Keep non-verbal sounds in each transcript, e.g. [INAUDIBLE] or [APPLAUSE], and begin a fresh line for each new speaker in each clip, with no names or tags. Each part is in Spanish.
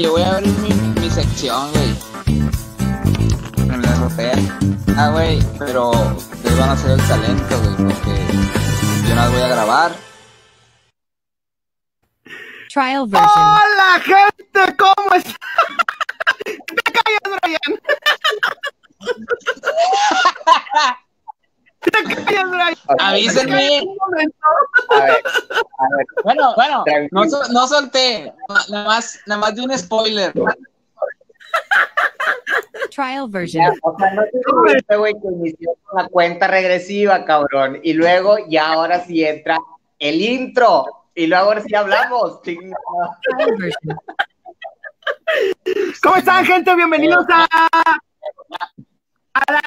yo voy a abrir mi, mi sección, güey. En la azotea. Ah, güey, pero ustedes van a hacer el talento, güey, porque yo no voy a grabar.
Trial version.
¡Hola, gente! ¿Cómo están? [LAUGHS] ¡Te callas, Brian! [LAUGHS]
Avísenme.
Un momento.
A ver, a ver,
Bueno, bueno, no, sol- no solté. Na- Nada más, nada más de un spoiler.
Trial
ya,
version.
o sea, no te dijiste, güey, que inició con la cuenta regresiva, cabrón. Y luego, ya ahora sí entra el intro. Y luego ahora sí hablamos. chingada.
Trial version.
¿Cómo están, gente? Bienvenidos a, a la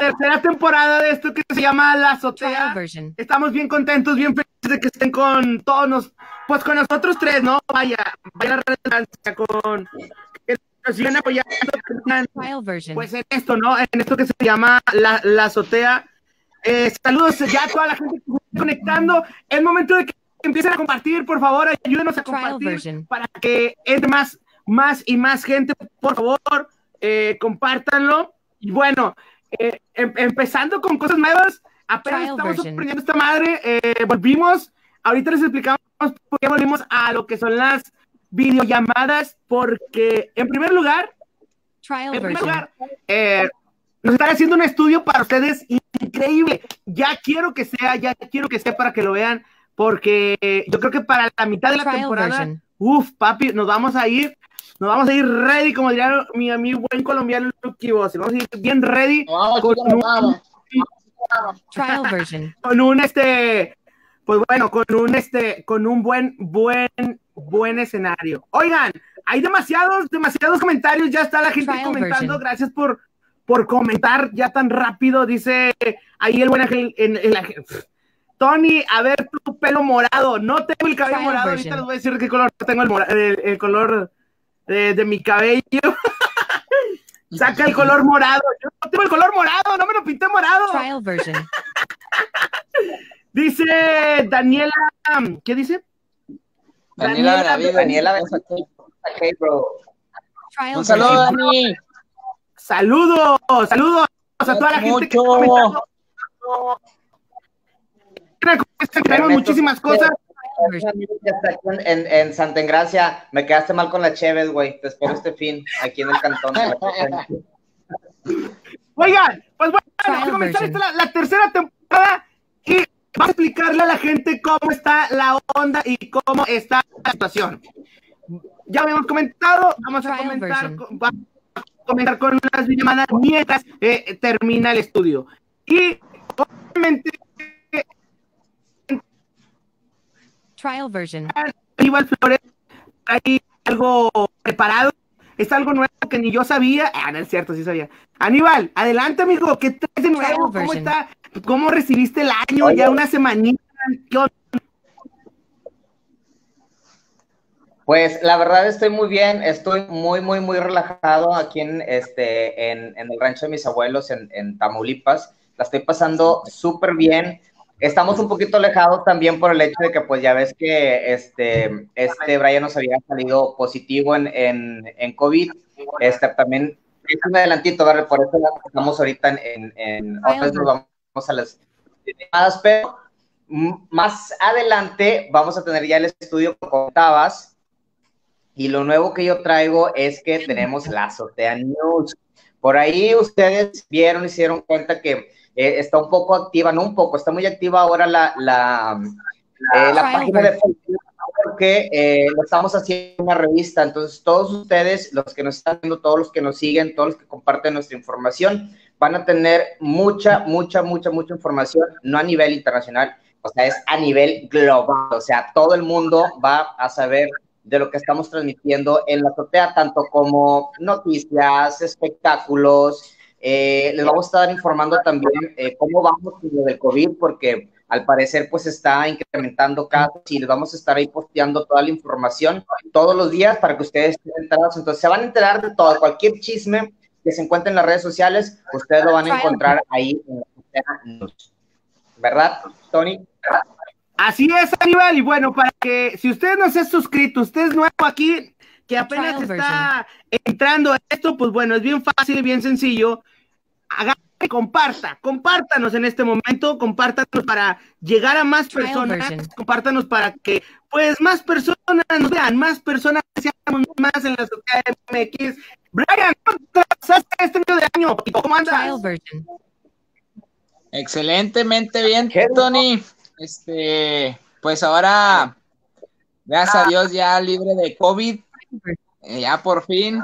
tercera temporada de esto que se llama La Azotea. Estamos bien contentos, bien felices de que estén con todos nos, pues con nosotros tres, ¿no? Vaya, vaya redundancia, con que nos sigan apoyando pues en esto, ¿no? En esto que se llama La, la Azotea. Eh, saludos ya a toda la gente que está conectando. Es momento de que empiecen a compartir, por favor, ayúdenos a compartir para que entre más, más y más gente, por favor, eh, compártanlo. Y bueno, eh, em- empezando con cosas nuevas, apenas
Trial
estamos
version.
aprendiendo esta madre, eh, volvimos, ahorita les explicamos por qué volvimos a lo que son las videollamadas, porque en primer lugar,
Trial
en primer lugar, eh, nos están haciendo un estudio para ustedes increíble. Ya quiero que sea, ya quiero que sea para que lo vean, porque yo creo que para la mitad de la
Trial
temporada, uff, papi, nos vamos a ir, nos vamos a ir ready, como diría mi amigo buen colombiano Lucky Boss. Vamos a ir bien ready
Vamos,
con
chicos,
un,
vamos.
Trial version. [LAUGHS]
con un este, pues bueno, con un este, con un buen, buen, buen escenario. Oigan, hay demasiados, demasiados comentarios, ya está la gente
Trial
comentando,
version.
gracias por, por comentar ya tan rápido, dice ahí el buen ángel, en, en la- Tony, a ver tu pelo morado, no tengo el cabello
Trial
morado, ahorita les voy a decir qué color tengo el, mora- el, el color de, de mi cabello. [LAUGHS] Saca el color morado. Yo no tengo el color morado, no me lo pinté morado.
Trial version.
Dice Daniela, ¿qué dice?
Daniela.
Daniela Benavides. Ok, bro.
Trial
Un saludo. Dani.
Saludos, saludos a toda la gente que está
Mucho.
comentando. Tenemos muchísimas cosas.
En, en, en Santa Engracia. Me quedaste mal con la Cheves, güey. Te espero este fin aquí en el cantón. [LAUGHS]
Oigan, pues bueno, vamos a comenzar esta la, la tercera temporada y vamos a explicarle a la gente cómo está la onda y cómo está la situación. Ya habíamos comentado, vamos a comentar, vamos a comentar con unas llamadas mientras eh, termina el estudio. Y obviamente
Trial version.
Aníbal Flores hay algo preparado. Es algo nuevo que ni yo sabía. Ah, no es cierto, sí sabía. Aníbal, adelante, amigo. ¿Qué traes de nuevo?
Trial
¿Cómo
version.
está? ¿Cómo recibiste el año?
Oye.
Ya una semanita.
Pues la verdad estoy muy bien, estoy muy, muy, muy relajado aquí en, este, en, en el rancho de mis abuelos en, en Tamaulipas. La estoy pasando súper bien. Estamos un poquito alejados también por el hecho de que, pues ya ves que este, este Brian nos había salido positivo en, en, en COVID. Este, también, es un adelantito, ¿verdad? Por eso estamos ahorita en, en, en otra vez nos vamos a las llamadas, pero más adelante vamos a tener ya el estudio que contabas. Y lo nuevo que yo traigo es que tenemos la Azotea News. Por ahí ustedes vieron dieron cuenta que eh, está un poco activa, no un poco, está muy activa ahora la, la, eh, la página de Facebook porque eh, lo estamos haciendo una revista. Entonces, todos ustedes, los que nos están viendo, todos los que nos siguen, todos los que comparten nuestra información, van a tener mucha, mucha, mucha, mucha información, no a nivel internacional, o sea, es a nivel global. O sea, todo el mundo va a saber de lo que estamos transmitiendo en la azotea, tanto como noticias, espectáculos. Eh, les vamos a estar informando también eh, cómo vamos con lo del COVID, porque al parecer pues está incrementando casos y les vamos a estar ahí posteando toda la información todos los días para que ustedes estén enterados. Entonces se van a enterar de todo, cualquier chisme que se encuentre en las redes sociales, ustedes lo van a encontrar ahí en la. ¿Verdad, Tony?
Así es, Aníbal. Y bueno, para que si usted no se ha suscrito, usted es nuevo aquí, que apenas está entrando a esto, pues bueno, es bien fácil y bien sencillo. Haga comparta, compártanos en este momento, compártanos para llegar a más personas, compártanos para que pues más personas nos vean, más personas seamos más en la sociedad MX. Brian, ¿cómo estás este video de año? ¿Cómo andas?
Excelentemente bien,
¿Qué?
Tony. Este, pues ahora, gracias a Dios, ya libre de COVID. Eh, ya por fin,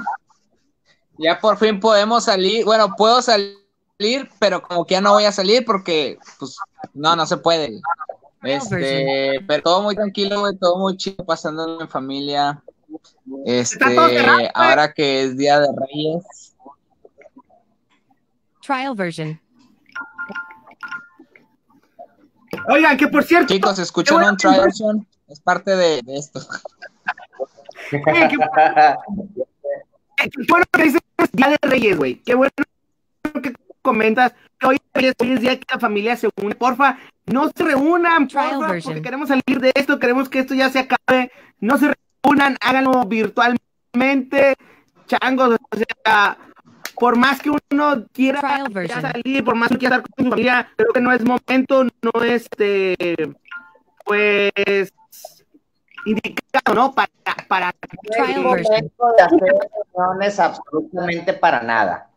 ya por fin podemos salir. Bueno, puedo salir, pero como que ya no voy a salir porque, pues, no, no se puede. Este, pero todo muy tranquilo, güey, todo muy chido, pasándolo en familia. Este, ahora que es Día de Reyes.
Trial version.
Oigan, que por cierto,
Chicos, escuchan un trial version, es parte de, de esto.
Oye, qué [LAUGHS] Qué bueno que dices Día de Reyes, güey. Qué bueno que comentas que hoy es, hoy es día que la familia se une. Porfa, no se reúnan, porfa, porque queremos salir de esto, queremos que esto ya se acabe. No se reúnan, háganlo virtualmente. Changos, o sea, por más que uno quiera, salir, por más que quiera estar con su familia, creo que no es momento, no este, pues, indicado, ¿no? Para, para
No de hacer reuniones absolutamente para nada.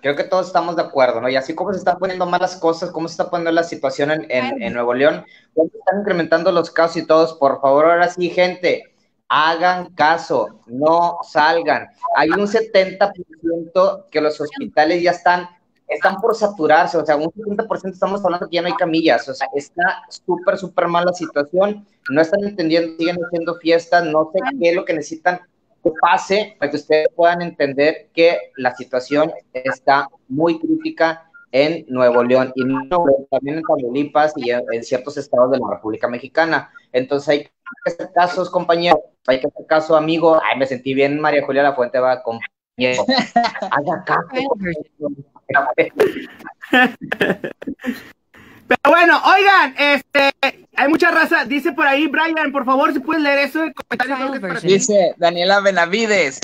Creo que todos estamos de acuerdo, ¿no? Y así como se están poniendo malas cosas, cómo se está poniendo la situación en, en- en Nuevo León, cómo están incrementando los casos y todos, por favor, ahora sí, gente, hagan caso, no salgan. Hay un 70% que los hospitales ya están, están por saturarse, o sea, un 70% estamos hablando que ya no hay camillas, o sea, está súper, súper mal la situación, no están entendiendo, siguen haciendo fiestas, no sé qué es lo que necesitan que pase para que ustedes puedan entender que la situación está muy crítica en Nuevo León y también en Tamaulipas y en, en ciertos estados de la República Mexicana. Entonces hay que hacer casos, compañeros, hay que hacer caso, amigo. Ay, me sentí bien, María Julia La Fuente va, compañero. [LAUGHS] Haga caso.
Pero bueno, oigan, este, hay mucha raza, dice por ahí, Brian, por favor, si puedes leer eso es.
Dice Daniela Benavides.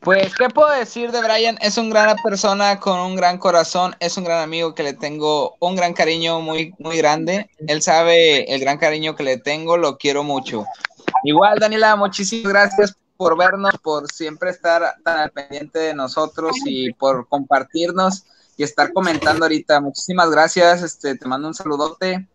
Pues, ¿qué puedo decir de Brian? Es una gran persona con un gran corazón, es un gran amigo que le tengo un gran cariño muy, muy grande. Él sabe el gran cariño que le tengo, lo quiero mucho. Igual, Daniela, muchísimas gracias por vernos, por siempre estar tan al pendiente de nosotros y por compartirnos y estar comentando ahorita. Muchísimas gracias, este, te mando un saludote.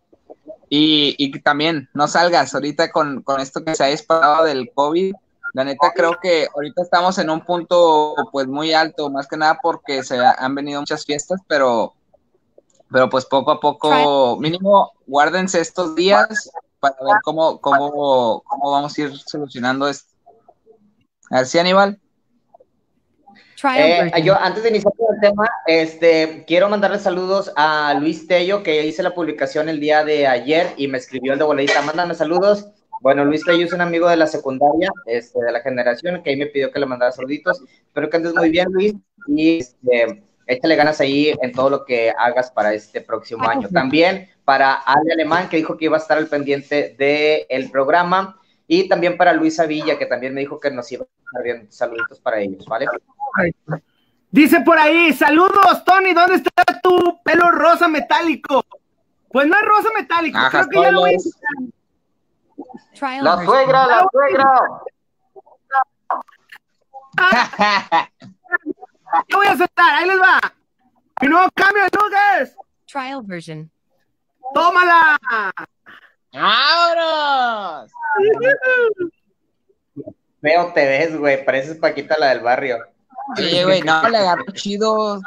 Y, y también no salgas ahorita con, con esto que se ha disparado del COVID. La neta creo que ahorita estamos en un punto pues muy alto, más que nada porque se han venido muchas fiestas, pero, pero pues poco a poco, mínimo, guárdense estos días para ver cómo, cómo, cómo vamos a ir solucionando esto. A ver si Aníbal.
Eh, yo, antes de iniciar con el tema, este, quiero mandarle saludos a Luis Tello, que hice la publicación el día de ayer y me escribió el de boleita. Mándame saludos. Bueno, Luis Tello es un amigo de la secundaria, este, de la generación, que ahí me pidió que le mandara saluditos. Espero que andes muy bien, Luis, y este, échale ganas ahí en todo lo que hagas para este próximo año. También para Ale Alemán, que dijo que iba a estar al pendiente del programa, y también para Luisa Villa, que también me dijo que nos iba a estar bien. Saluditos para ellos, ¿vale?
Dice por ahí, saludos, Tony, ¿dónde está tu pelo rosa metálico? Pues no es rosa metálico,
Ajá,
creo que ya lo voy a
La suegra, la suegra.
¿Qué voy a aceptar? Ahí les va. Mi nuevo cambio de luces.
Trial version.
¡Tómala!
¡Vámonos!
Feo te ves, güey. Pareces Paquita la del barrio.
Oye, güey, no, le agarró chido.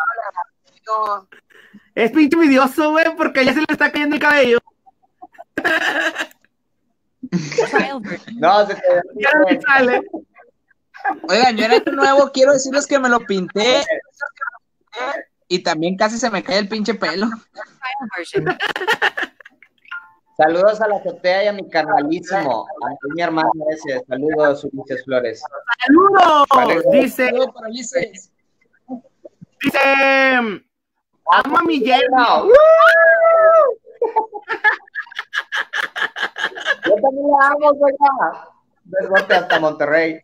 Es pinche envidioso, güey, porque ya se le está cayendo el cabello.
No, se te ve
Ya no me sale.
Oigan, yo año nuevo quiero decirles que me lo pinté y también casi se me cae el pinche pelo.
Saludos a la azotea y a mi carnalísimo. A mi hermano ese. Saludos, Ulises Flores.
¡Saludos! Dice,
Saludos para Ulises.
dice, amo a mi yerno.
No. Yo también la amo, güey. Desbote hasta Monterrey.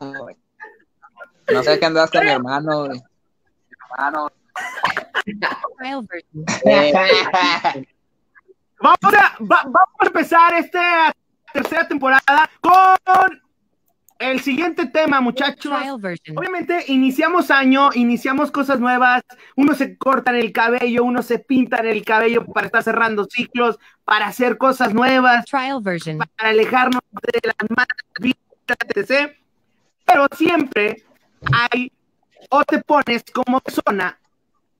No sé qué andas con mi hermano, güey.
Version.
Eh,
Vamos a, va- vamos a empezar esta tercera temporada con el siguiente tema, muchachos.
Trial version.
Obviamente iniciamos año, iniciamos cosas nuevas, unos se cortan el cabello, unos se pintan el cabello para estar cerrando ciclos, para hacer cosas nuevas,
Trial version.
para alejarnos de las malas etc. Pero siempre hay o te pones como persona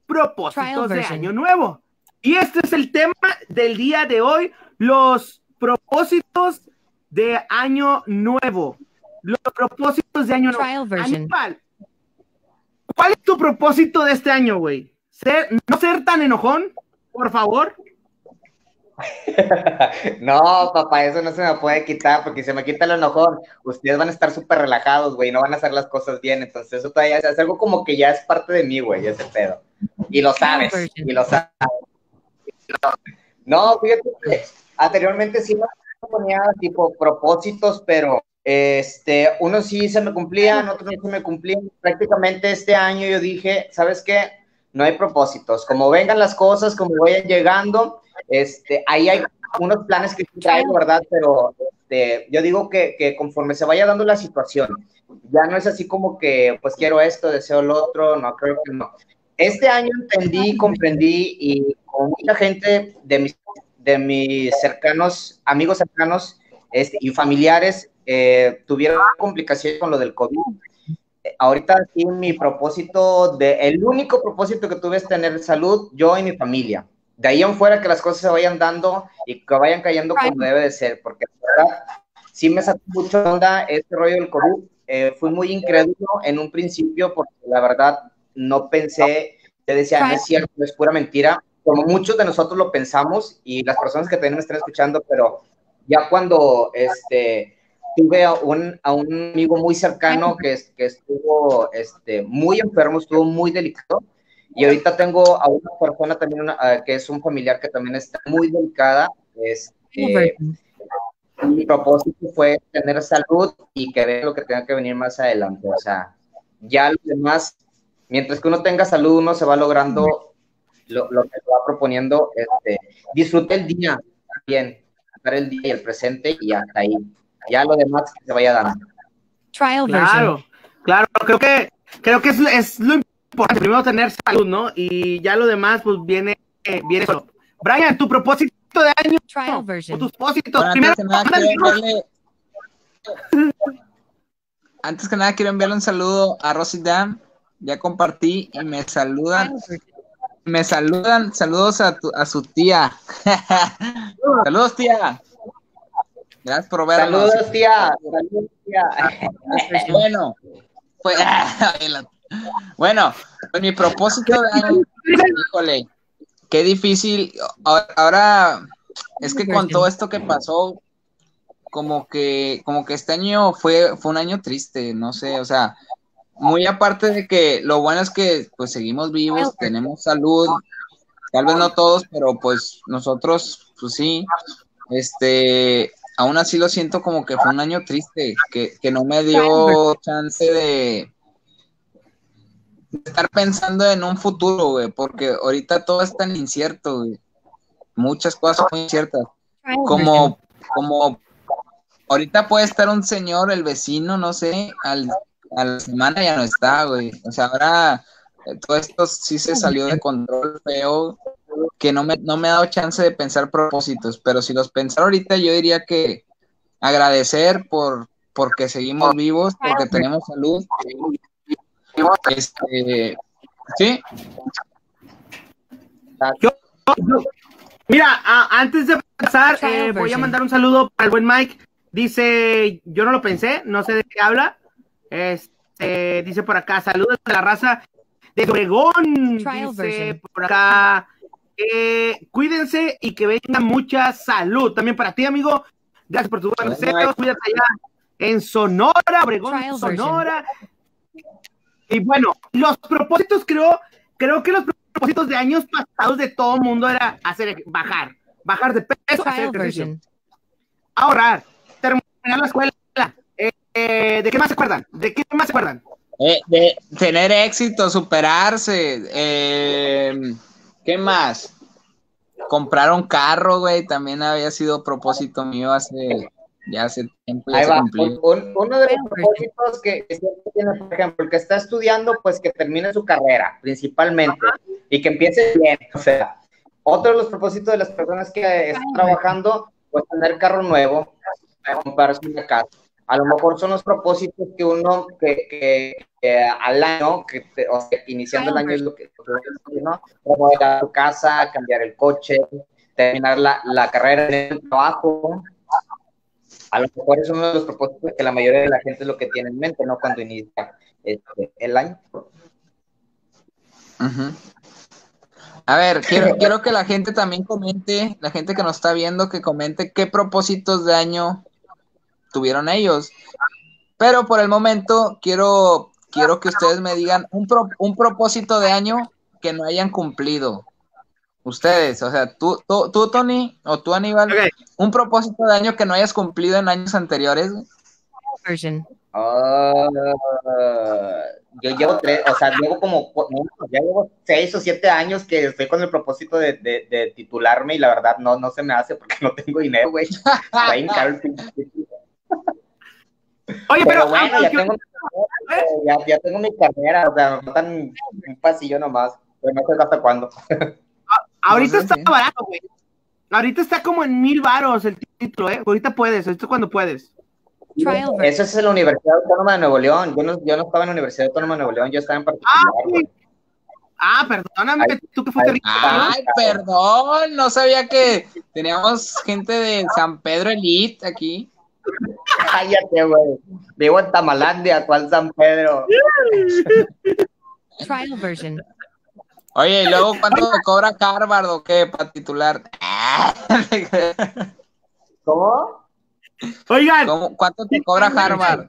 propósitos de año nuevo. Y este es el tema del día de hoy, los propósitos de año nuevo. Los propósitos de año nuevo.
Trial version.
Aníbal, ¿cuál es tu propósito de este año, güey? Ser- ¿No ser tan enojón? Por favor. [LAUGHS]
No, papá, eso no se me puede quitar, porque si se me quita el enojón, ustedes van a estar súper relajados, güey, no van a hacer las cosas bien, entonces eso todavía es algo como que ya es parte de mí, güey, ese pedo. Y lo sabes, y lo sabes. No, fíjate que anteriormente sí me ponía tipo propósitos, pero este, unos sí se me cumplían, otros no se me cumplían. Prácticamente este año yo dije, ¿sabes qué? No hay propósitos. Como vengan las cosas, como vayan llegando, este, ahí hay unos planes que traigo, ¿verdad? Pero este, yo digo que, que conforme se vaya dando la situación, ya no es así como que, pues quiero esto, deseo lo otro, no, creo que no. Este año entendí, comprendí y con mucha gente de mis, de mis cercanos, amigos cercanos este, y familiares eh, tuvieron complicaciones con lo del COVID. Ahorita sí mi propósito, de, el único propósito que tuve es tener salud, yo y mi familia. De ahí en fuera que las cosas se vayan dando y que vayan cayendo como debe de ser, porque la verdad sí me sacó mucho onda este rollo del COVID. Eh, fui muy incrédulo en un principio porque la verdad no pensé, te decía, no es cierto, es pura mentira, como muchos de nosotros lo pensamos y las personas que también me están escuchando, pero ya cuando este, tuve a un, a un amigo muy cercano que, que estuvo este, muy enfermo, estuvo muy delicado, y ahorita tengo a una persona también una, ah, que es un familiar que también está muy delicada, este, mi propósito fue tener salud y que ver lo que tenga que venir más adelante. O sea, ya lo demás, mientras que uno tenga salud, uno se va logrando lo, lo que se va proponiendo. Este, disfrute el día también, disfrutar el día y el presente y hasta ahí. Ya lo demás que se vaya dando.
Trial version.
Claro, claro, creo que, creo que es, es lo importante, primero tener salud, ¿no? Y ya lo demás, pues viene, eh, viene solo. Brian, tu propósito de año,
Trial version.
tus propósitos,
Bueno,
primero,
antes que nada, quiero enviarle... Antes que nada, quiero enviarle un saludo a Rosy Dan. Ya compartí y me saludan.
Version.
Me saludan. Saludos a, tu- a su tía. [LAUGHS] saludos, tía. Gracias por vernos.
Saludos, tía. Saludos, tía. [LAUGHS]
Bueno, pues, [LAUGHS] bueno, pues mi propósito de híjole, qué difícil. Ahora, ahora, es que con todo esto que pasó, como que, como que este año fue, fue un año triste, no sé, o sea, muy aparte de que lo bueno es que pues seguimos vivos, tenemos salud, tal vez no todos, pero pues nosotros, pues sí, este, aún así lo siento como que fue un año triste, que, que no me dio chance de, estar pensando en un futuro, güey, porque ahorita todo es tan incierto, güey. Muchas cosas muy inciertas. Como, como ahorita puede estar un señor, el vecino, no sé, al, a la semana ya no está, güey. O sea, ahora eh, todo esto sí se salió de control feo, que no me, no me ha dado chance de pensar propósitos, pero si los pensara ahorita, yo diría que agradecer por porque seguimos vivos, porque tenemos salud. Este, sí,
Yo- yo- mira, a- antes de pasar, eh, voy a mandar un saludo para el buen Mike. Dice, yo no lo pensé, no sé de qué habla. Este, dice por acá, saludos a la raza de Obregón. Dice por acá, eh, cuídense y que venga mucha salud. También para ti, amigo. Gracias por tus buenos
Gracias,
deseos. Cuídate allá en Sonora, Obregón,
Trial version.
Sonora. Y bueno, los propósitos creo, creo que los propósitos de años pasados de todo el mundo era hacer bajar, bajar de peso, hacer
Trial
ejercicio,
version.
ahorrar, terminar la escuela, eh, ¿de qué más se acuerdan? ¿De qué más se acuerdan?
Eh, de tener éxito, superarse. eh, ¿Qué más? Comprar un carro, güey, también había sido propósito mío hace ya hace tiempo. ya
Ahí
se
va.
cumplió.
Un- un- uno de los propósitos que, que siempre tiene, por ejemplo, el que está estudiando, pues que termine su carrera, principalmente, y que empiece bien. O sea, otro de los propósitos de las personas que están trabajando, pues tener carro nuevo, comprarse una casa. A lo mejor son los propósitos que uno, que, que- al año, que o sea, iniciando el año es lo que, ¿no? Remodelar tu casa, cambiar el coche, terminar la, la carrera en el trabajo, a lo mejor es uno de los propósitos que la mayoría de la gente es lo que tiene en mente, ¿no? Cuando inicia este, el año.
Ujú. A ver, quiero, quiero que la gente también comente, la gente que nos está viendo, que comente qué propósitos de año tuvieron ellos. Pero por el momento quiero, quiero que ustedes me digan un, pro- un propósito de año que no hayan cumplido. Ustedes, o sea, tú, tú, tú, Tony, o tú, Aníbal, un propósito de año que no hayas cumplido en años anteriores.
Ah, yo llevo tres, o sea, llevo como, ya llevo seis o siete años que estoy con el propósito de, de- de titularme y la verdad no, no se me hace porque no tengo dinero, güey. [LAUGHS] Está bien caro el pinche título.
Oye, pero,
Pero bueno, ya
aunque-
tengo, mi carrera, ya, ya tengo mi carrera, o sea, me faltan un pasillo nomás, pero no sé hasta cuándo.
ahorita
No sé,
está
sí.
barato, güey. Ahorita está como en mil varos el título, ¿eh? Ahorita puedes, ahorita cuando puedes.
Eso es en la Universidad Autónoma de Nuevo León. Yo no, yo no estaba en la Universidad Autónoma de Nuevo León, yo estaba en particular.
Ah, sí. Ah, perdóname,
Ay,
tú que fuiste
ay,
rico.
Ay, perdón, no sabía que teníamos gente de San Pedro Elite aquí.
Cállate, güey. Vivo en Tamalandia, ¿cuál San Pedro?
Trial version.
Oye, ¿y luego cuánto te cobra Harvard o qué para titular? [LAUGHS]
¿Cómo?
Oigan,
¿Cómo- ¿Cuánto te cobra Harvard?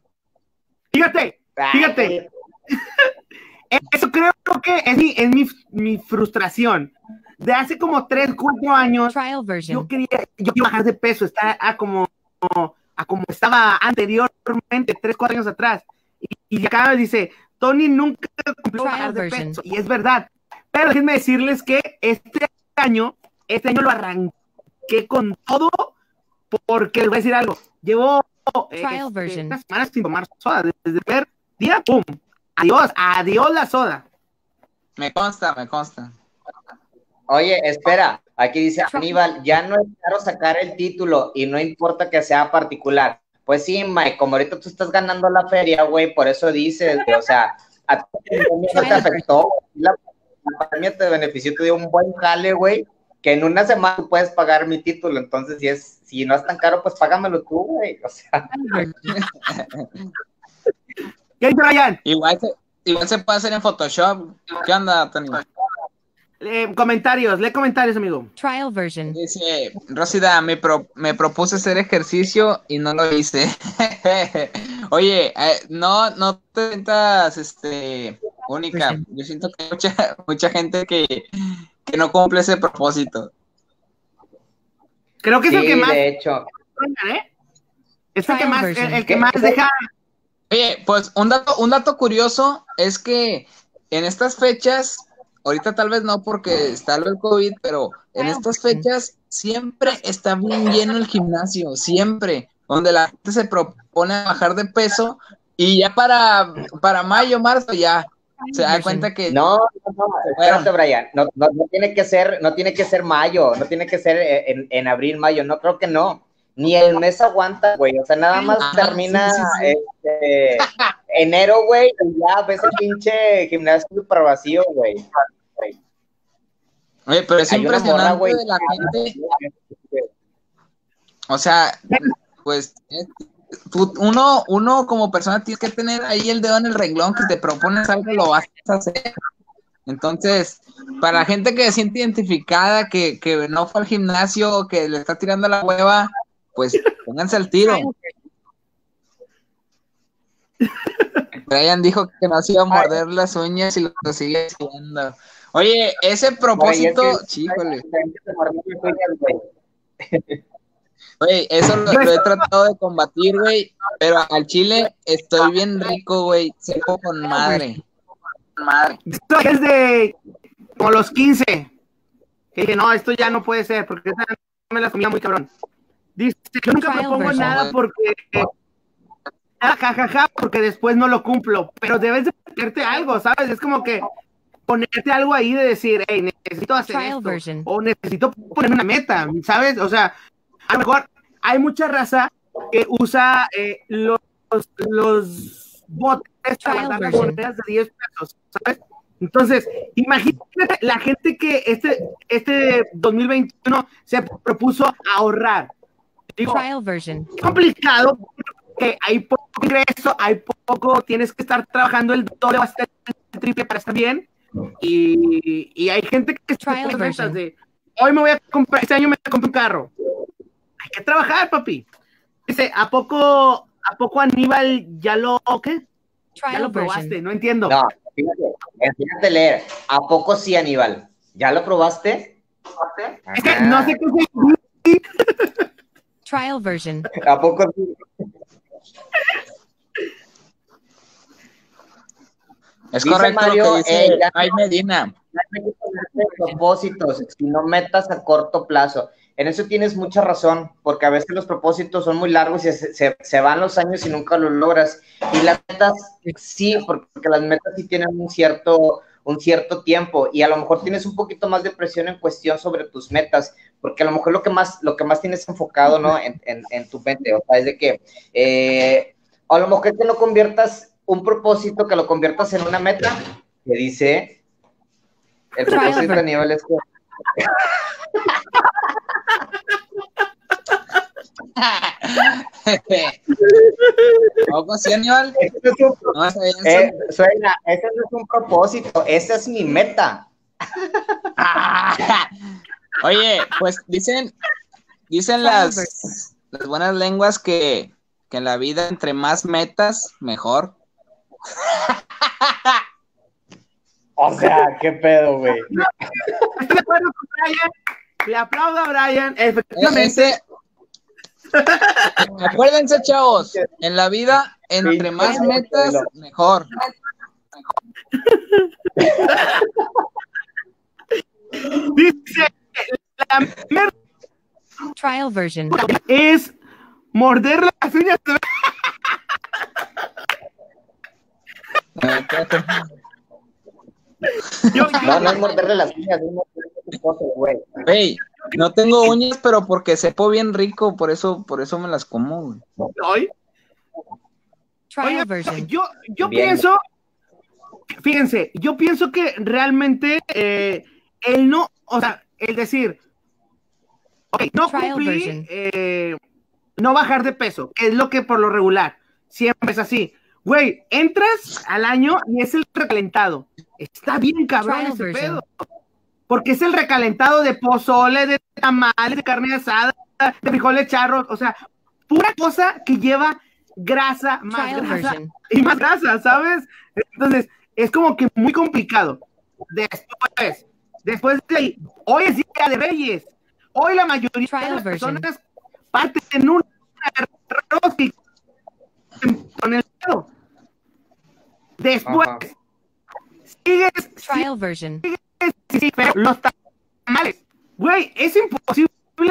fíjate, Fíjate. [LAUGHS] eso creo que es mi, es mi, mi frustración. De hace como 3, 4 años,
Trial
yo
version.
quería, yo quiero bajar de peso, estar a como, a como estaba anteriormente, 3, 4 años atrás. Y, y acá dice, Tony nunca cumplió bajar de peso. Y es verdad. Pero déjenme decirles que este año, este año lo arranqué con todo, porque les voy a decir algo. Llevo eh,
Trial
este,
version.
unas semanas sin tomar soda. Desde el primer día, ¡pum! Adiós, adiós la soda.
Me consta, me consta.
Oye, espera. Aquí dice Aníbal, ya no es caro sacar el título y no importa que sea particular. Pues sí, Mike, como ahorita tú estás ganando la feria, güey, por eso dices, o sea, a ti no te afectó, la, la pandemia te benefició, te dio un buen jale, güey, que en una semana tú puedes pagar mi título, entonces si es, si no es tan caro, pues págamelo tú, güey, o sea,
¿Qué dice Ryan?
Igual se, igual se puede hacer en Photoshop. ¿Qué onda, Tony?
Eh, comentarios, lee comentarios, amigo.
Trial version.
Dice, Rosida, me, pro- me propuse hacer ejercicio y no lo hice. [LAUGHS] Oye, eh, no, no te sientas este, única. Yo siento que hay mucha, mucha gente que, que no cumple ese propósito.
Creo que es
sí,
el que más,
de hecho.
¿eh? Es el que más, el, el que más deja.
Oye, pues un dato, un dato curioso es que en estas fechas, ahorita tal vez no porque está lo del COVID, pero en estas fechas siempre está bien lleno el gimnasio, siempre, donde la gente se propone bajar de peso y ya para, para mayo, marzo ya se da cuenta que
No, no, no, espérate, Brian. No, no, no tiene que ser, no tiene que ser mayo, no tiene que ser eh, en, en abril, mayo, no creo que no. Ni el mes aguanta, güey. O sea, nada más
Ah,
termina
sí, sí, sí.
Este, enero, güey, y ya ves el pinche gimnasio super vacío, güey.
Oye, pero es
Hay morra,
impresionante
güey,
de la gente, o sea, pues tú- uno, uno como persona tienes que tener ahí el dedo en el renglón que te propones algo, lo vas a hacer. Entonces, para la gente que se siente identificada, que, que no fue al gimnasio, que le está tirando la hueva, pues pónganse al tiro. [LAUGHS] Brian dijo que no se iba a morder las uñas y lo sigue haciendo. Oye, ese propósito,
Güey, es que-
chíjole. Güey, [LAUGHS] eso lo, lo he tratado de combatir, güey, pero al chile estoy bien rico, güey, seco con madre. Madre.
Esto es de como los 15. Que dije, no, esto ya no puede ser, porque esa me la comía muy cabrón. Dice, yo nunca propongo
version.
nada porque... Ah, jajaja, porque después no lo cumplo. Pero debes de ponerte algo, ¿sabes? Es como que ponerte algo ahí de decir, hey, necesito hacer
Trial
esto.
version.
O necesito poner una meta, ¿sabes? O sea, a lo mejor hay mucha raza que usa eh, los, los botes para guardar monedas de 10 pesos, ¿sabes? Entonces, imagínate la gente que este, este 2021 se propuso ahorrar. Digo,
Trial version.
es complicado porque hay poco ingreso, hay poco, tienes que estar trabajando el doble o hasta el triple para estar bien. Y, y hay gente que se metas de hoy me voy a comprar, este año me compro un carro. Hay que trabajar, papi. Dice, ¿a poco, a poco Aníbal ya lo, ¿qué? Ya
Trial
lo probaste,
version.
no entiendo.
No, fíjate, fíjate leer. ¿A poco sí, Aníbal? ¿Ya lo probaste?
Es que no sé qué es
Trial version. [LAUGHS]
¿A poco sí?
Es
Dice
correcto
Mario,
lo que dice
eh,
Ay Medina.
No propósitos, sino metas a corto plazo. En eso tienes mucha razón, porque a veces los propósitos son muy largos y se, se- se van los años y nunca los logras. Y las metas sí, porque las metas sí tienen un cierto, un cierto tiempo y a lo mejor tienes un poquito más de presión en cuestión sobre tus metas, porque a lo mejor lo que más, lo que más tienes enfocado ¿no? en, en- en tu mente, o sea, es de que eh, a lo mejor que no conviertas un propósito, que lo conviertas en una meta, que dice el propósito a
version.
nivel es que [LAUGHS]
¿Poco sí, Aníbal?
Ese no es un,
No,
eh, suena, ese no es un propósito, esa es mi meta.
Ah. [LAUGHS] Oye, pues dicen, dicen las, las buenas lenguas que, que en la vida entre más metas, mejor. [LAUGHS]
O sea, qué pedo, güey.
Estoy de acuerdo con Brian. Le aplaudo a Brian. Efectivamente,
ese- Acuérdense, chavos, en la vida entre más metas, mejor.
dice, la mierda
Trial version.
es morder las uñas. Yo,
No, no es morderle las uñas, güey.
Ey, no tengo uñas, pero porque sepo bien rico, por eso, por eso me las como, güey.
Oye, yo, yo
Bien.
pienso, fíjense, yo pienso que realmente eh, el no, o sea, el decir, ok, no cumplí, eh, no bajar de peso, que es lo que por lo regular siempre es así. Güey, entras al año y es el recalentado. Está bien cabrón
Trial
ese
version.
pedo. Porque es el recalentado de pozole, de tamales, de carne asada, de frijoles charros, o sea, pura cosa que lleva grasa, más
Trial
grasa
version.
y más grasa, ¿sabes? Entonces, es como que muy complicado. Después, después de ahí, hoy es día de Reyes. Hoy la mayoría de las
version.
personas parten en un arroz con el dedo. Después,
Ajá.
sigues,
Trial version.
los tamales. Güey, es imposible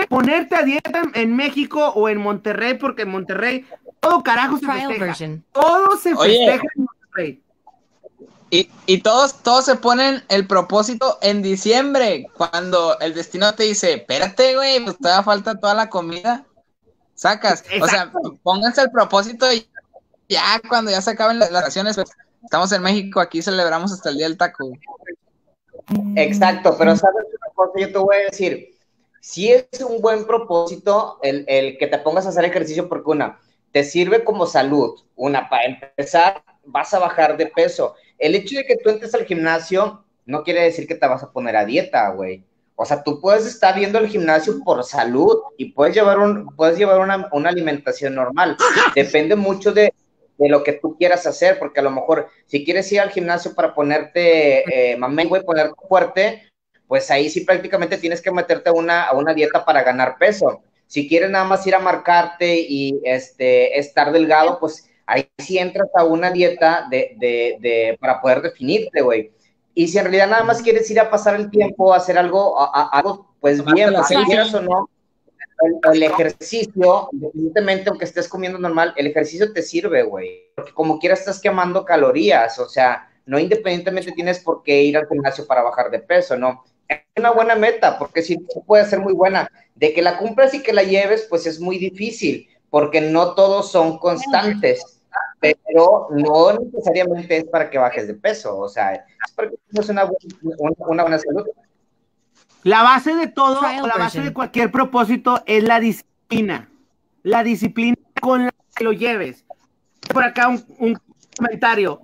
ponerte a dieta en- en México o en Monterrey, porque en Monterrey todo carajo se
Trial
festeja.
version.
Todo se
Oye.
festeja en Monterrey.
Y, y todos, todos se ponen el propósito en diciembre, cuando el destino te dice, espérate, güey, pues todavía falta toda la comida. Sacas. O sea, pónganse el propósito y ya cuando ya se acaben las las vacaciones, pues, estamos en México, aquí celebramos hasta el día del taco.
Exacto, pero sabes una cosa, yo te voy a decir, si es un buen propósito el, el que te pongas a hacer ejercicio porque una, te sirve como salud, una, para empezar, vas a bajar de peso. El hecho de que tú entres al gimnasio no quiere decir que te vas a poner a dieta, güey. O sea, tú puedes estar viendo el gimnasio por salud y puedes llevar, un, puedes llevar una, una alimentación normal. Depende mucho de, de lo que tú quieras hacer, porque a lo mejor si quieres ir al gimnasio para ponerte eh, güey, ponerte fuerte, pues ahí sí prácticamente tienes que meterte a una, a una dieta para ganar peso. Si quieres nada más ir a marcarte y este, estar delgado, pues ahí sí entras a una dieta de, de, de para poder definirte, güey. Y si en realidad nada más quieres ir a pasar el tiempo, a hacer algo, a- a- algo pues bien, quieras o no, el, el ejercicio, independientemente aunque estés comiendo normal, el ejercicio te sirve, güey. Porque como quiera estás quemando calorías, o sea, no independientemente tienes por qué ir al gimnasio para bajar de peso, ¿no? Es una buena meta, porque sí puede ser muy buena. De que la cumplas y que la lleves, pues es muy difícil, porque no todos son constantes, pero no necesariamente es para que bajes de peso, o sea, es para que tengas una, bu- una, una buena salud.
La base de todo,
Trial
la base
version.
de cualquier propósito es la disciplina. La disciplina con la que lo lleves. Por acá un, un comentario.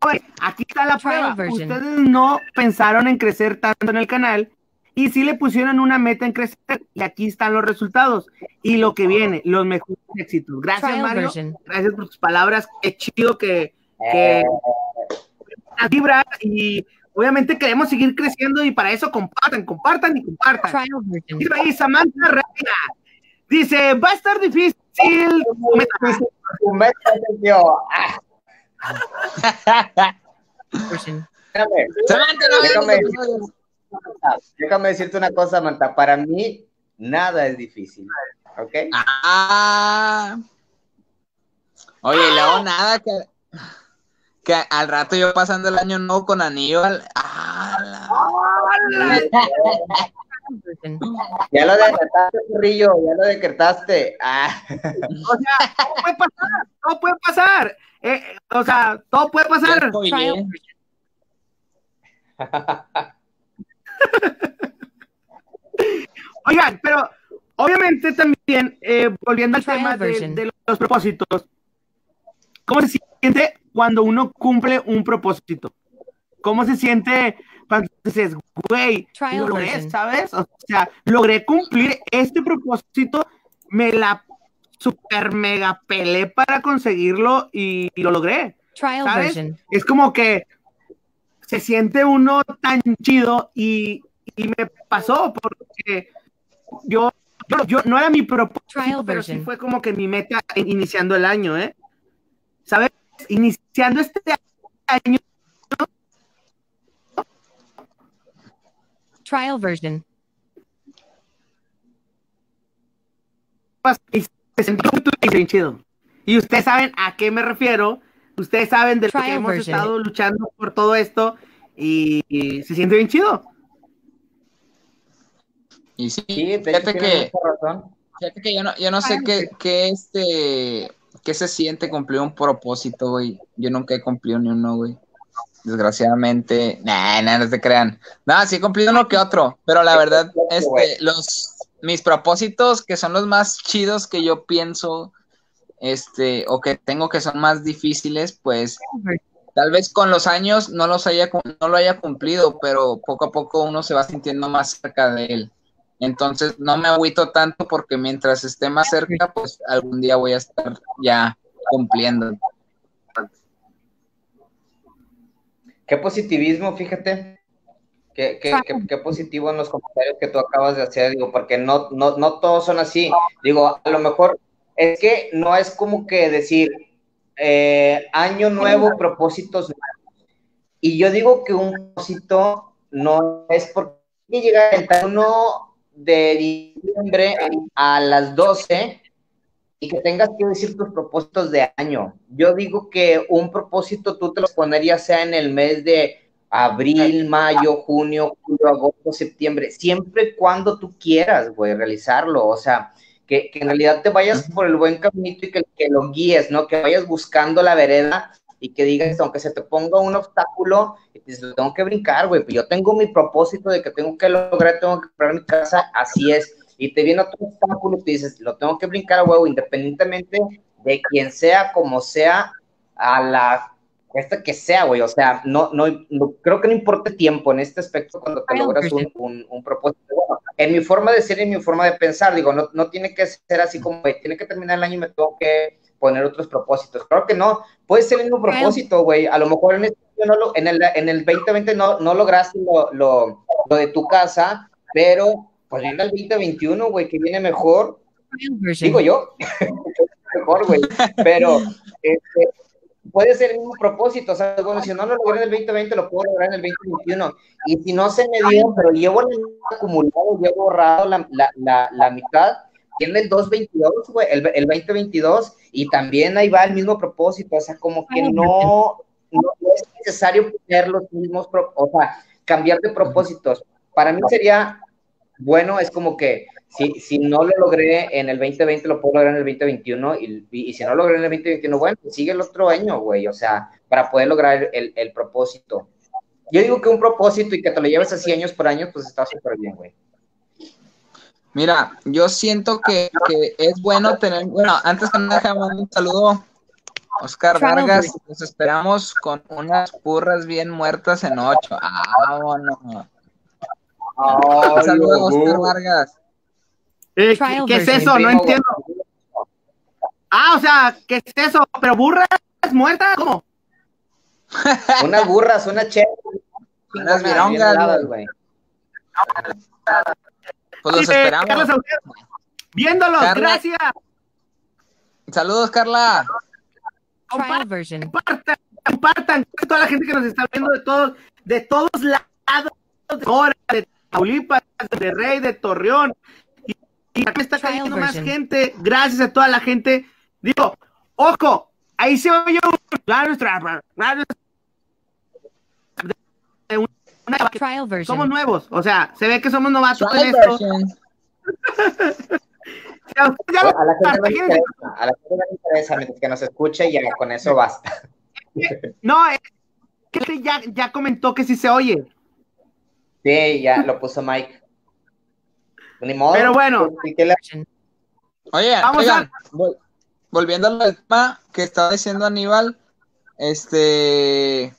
Joven, aquí está la
Trial
prueba.
version.
Ustedes no pensaron en crecer tanto en el canal y sí le pusieron una meta en crecer y aquí están los resultados y lo que viene, los mejores éxitos. Gracias
Trial
Mario,
version.
gracias por tus palabras. Qué chido que, que
Eh,
las vibras y obviamente queremos seguir creciendo y para eso compartan, compartan y compartan. Ahí Samantha Reina. Dice, va a estar difícil.
Samantha,
Déjame, decirte una cosa, Manta. Para mí, nada es difícil. ¿Ok?
Ah. Oye, y luego nada que, que al rato yo pasando el año nuevo con anillo. al- ah, la-. [LAUGHS]
Ya lo decretaste, ya lo decretaste. Ah.
O sea, todo puede pasar, todo puede pasar. Eh, o sea, todo puede pasar. [LAUGHS] Oigan, pero obviamente también, eh, volviendo al tema de, de los propósitos, ¿cómo se siente cuando uno cumple un propósito? ¿Cómo se siente cuando dices, güey, logré. ¿sabes? O sea, logré cumplir este propósito, me la super mega pelé para conseguirlo y, y lo logré.
Trial
¿Sabes?
version.
Es como que se siente uno tan chido y, y me pasó porque yo, yo, yo- no era mi propósito,
Trial
pero sí
version.
fue como que mi meta in- iniciando el año, ¿eh? ¿Sabes? Iniciando este año,
Trial version.
y se sintió bien chido. Y ustedes saben a qué me refiero, ustedes saben de lo que hemos
version.
estado luchando por todo esto y, y se siente bien chido.
Y sí,
Sí,
fíjate que, fíjate que yo no, yo no sé qué, qué este, qué se siente cumplir un propósito, güey. Yo nunca he cumplido ni uno, güey. Desgraciadamente, nah, nah, no se crean. No, sí he cumplido uno que otro, pero la verdad, este, los, mis propósitos que son los más chidos que yo pienso, este, o que tengo que son más difíciles, pues tal vez con los años no los haya, no lo haya cumplido, pero poco a poco uno se va sintiendo más cerca de él. Entonces no me agüito tanto porque mientras esté más cerca, pues algún día voy a estar ya cumpliendo.
Qué positivismo, fíjate. Qué, qué, qué- qué positivo en los comentarios que tú acabas de hacer, digo, porque no, no, no todos son así. Digo, a lo mejor es que no es como que decir eh, año nuevo, propósitos nuevos. Y yo digo que un propósito no es porque llega el 31 de diciembre a las 12 y que tengas que decir tus propósitos de año. Yo digo que un propósito tú te los ponerías sea en el mes de abril, mayo, junio, julio, agosto, septiembre, siempre y cuando tú quieras, güey, realizarlo. O sea, que, que en realidad te vayas por el buen caminito y que, que lo guíes, ¿no? Que vayas buscando la vereda y que digas, aunque se te ponga un obstáculo, dices, lo tengo que brincar, güey, pues yo tengo mi propósito de que tengo que lograr, tengo que comprar mi casa, así es. Y te viene otro obstáculo y te dices, lo tengo que brincar huevo, independientemente de quien sea, como sea, a la esta que sea, güey, o sea, no, no, no- creo que no importa el tiempo en este aspecto cuando te
Ay,
logras un, un, un propósito. Bueno, en mi forma de ser y en mi forma de pensar, digo, no, no tiene que ser así como, güey, tiene que terminar el año y me tengo que poner otros propósitos. Claro que no, puede ser el mismo propósito, güey, a lo mejor en, este en, el, en el 2020 no, no lograste lo, lo, lo de tu casa, pero pues viene el 2021, güey, que viene mejor.
Version.
digo yo, [LAUGHS] mejor, güey, pero este, puede ser el mismo propósito, o sea, bueno, si no lo logré en el 2020, lo puedo lograr en el 2021, y si no se me dio, pero llevo acumulado, llevo borrado la, la, la, la mitad, tiene el 222, güey, el, el 2022, y también ahí va el mismo propósito, o sea, como que no, no, es necesario poner los mismos, o sea, cambiar de propósitos. Para mí sería bueno, es como que si, si no lo logré en el 2020, lo puedo lograr en el 2021, y, y, y si no lo logré en el 2021, bueno, pues sigue el otro año, güey, o sea, para poder lograr el, el propósito. Yo digo que un propósito y que te lo lleves así años por años, pues está súper bien, güey.
Mira, yo siento que, que es bueno tener, bueno, antes que nada, mandar un saludo. Oscar Vargas, nos esperamos con unas purras bien muertas en ocho. Ah, bueno.
Ay,
Saludos, Oscar Vargas.
Eh, ¿qué, es eso? No entiendo. Ah, o sea, ¿qué es eso? ¿Pero burra es muerta? ¿Cómo? [LAUGHS]
Unas burras, una chela.
Unas virongas, güey. Pues los esperamos.
Carlos Saucedo. Viéndolos,
Carla.
gracias.
Saludos, Carla.
Version.
Compartan, compartan. Toda la gente que nos está viendo de todos, de todos lados, de Cora, de Taulipas, de Rey, de Torreón. Y, y aquí está
Trial
cayendo más
version.
gente. Gracias a toda la gente. Digo, ojo, ahí se oye un Una- somos nuevos, o sea, se ve que somos novatos en
Trial
esto.
version.
Si [LAUGHS] a ya
A la gente no interesa, a la gente no le interesa, mientras que nos escuche, ya con eso basta. [LAUGHS]
No, es que este ya, ya comentó que sí se oye.
Sí, ya lo puso Mike. Ni modo.
Pero bueno.
¿qué- qué le-
Oye,
Vamos
oigan, vol- volviendo al tema que estaba diciendo Aníbal, este,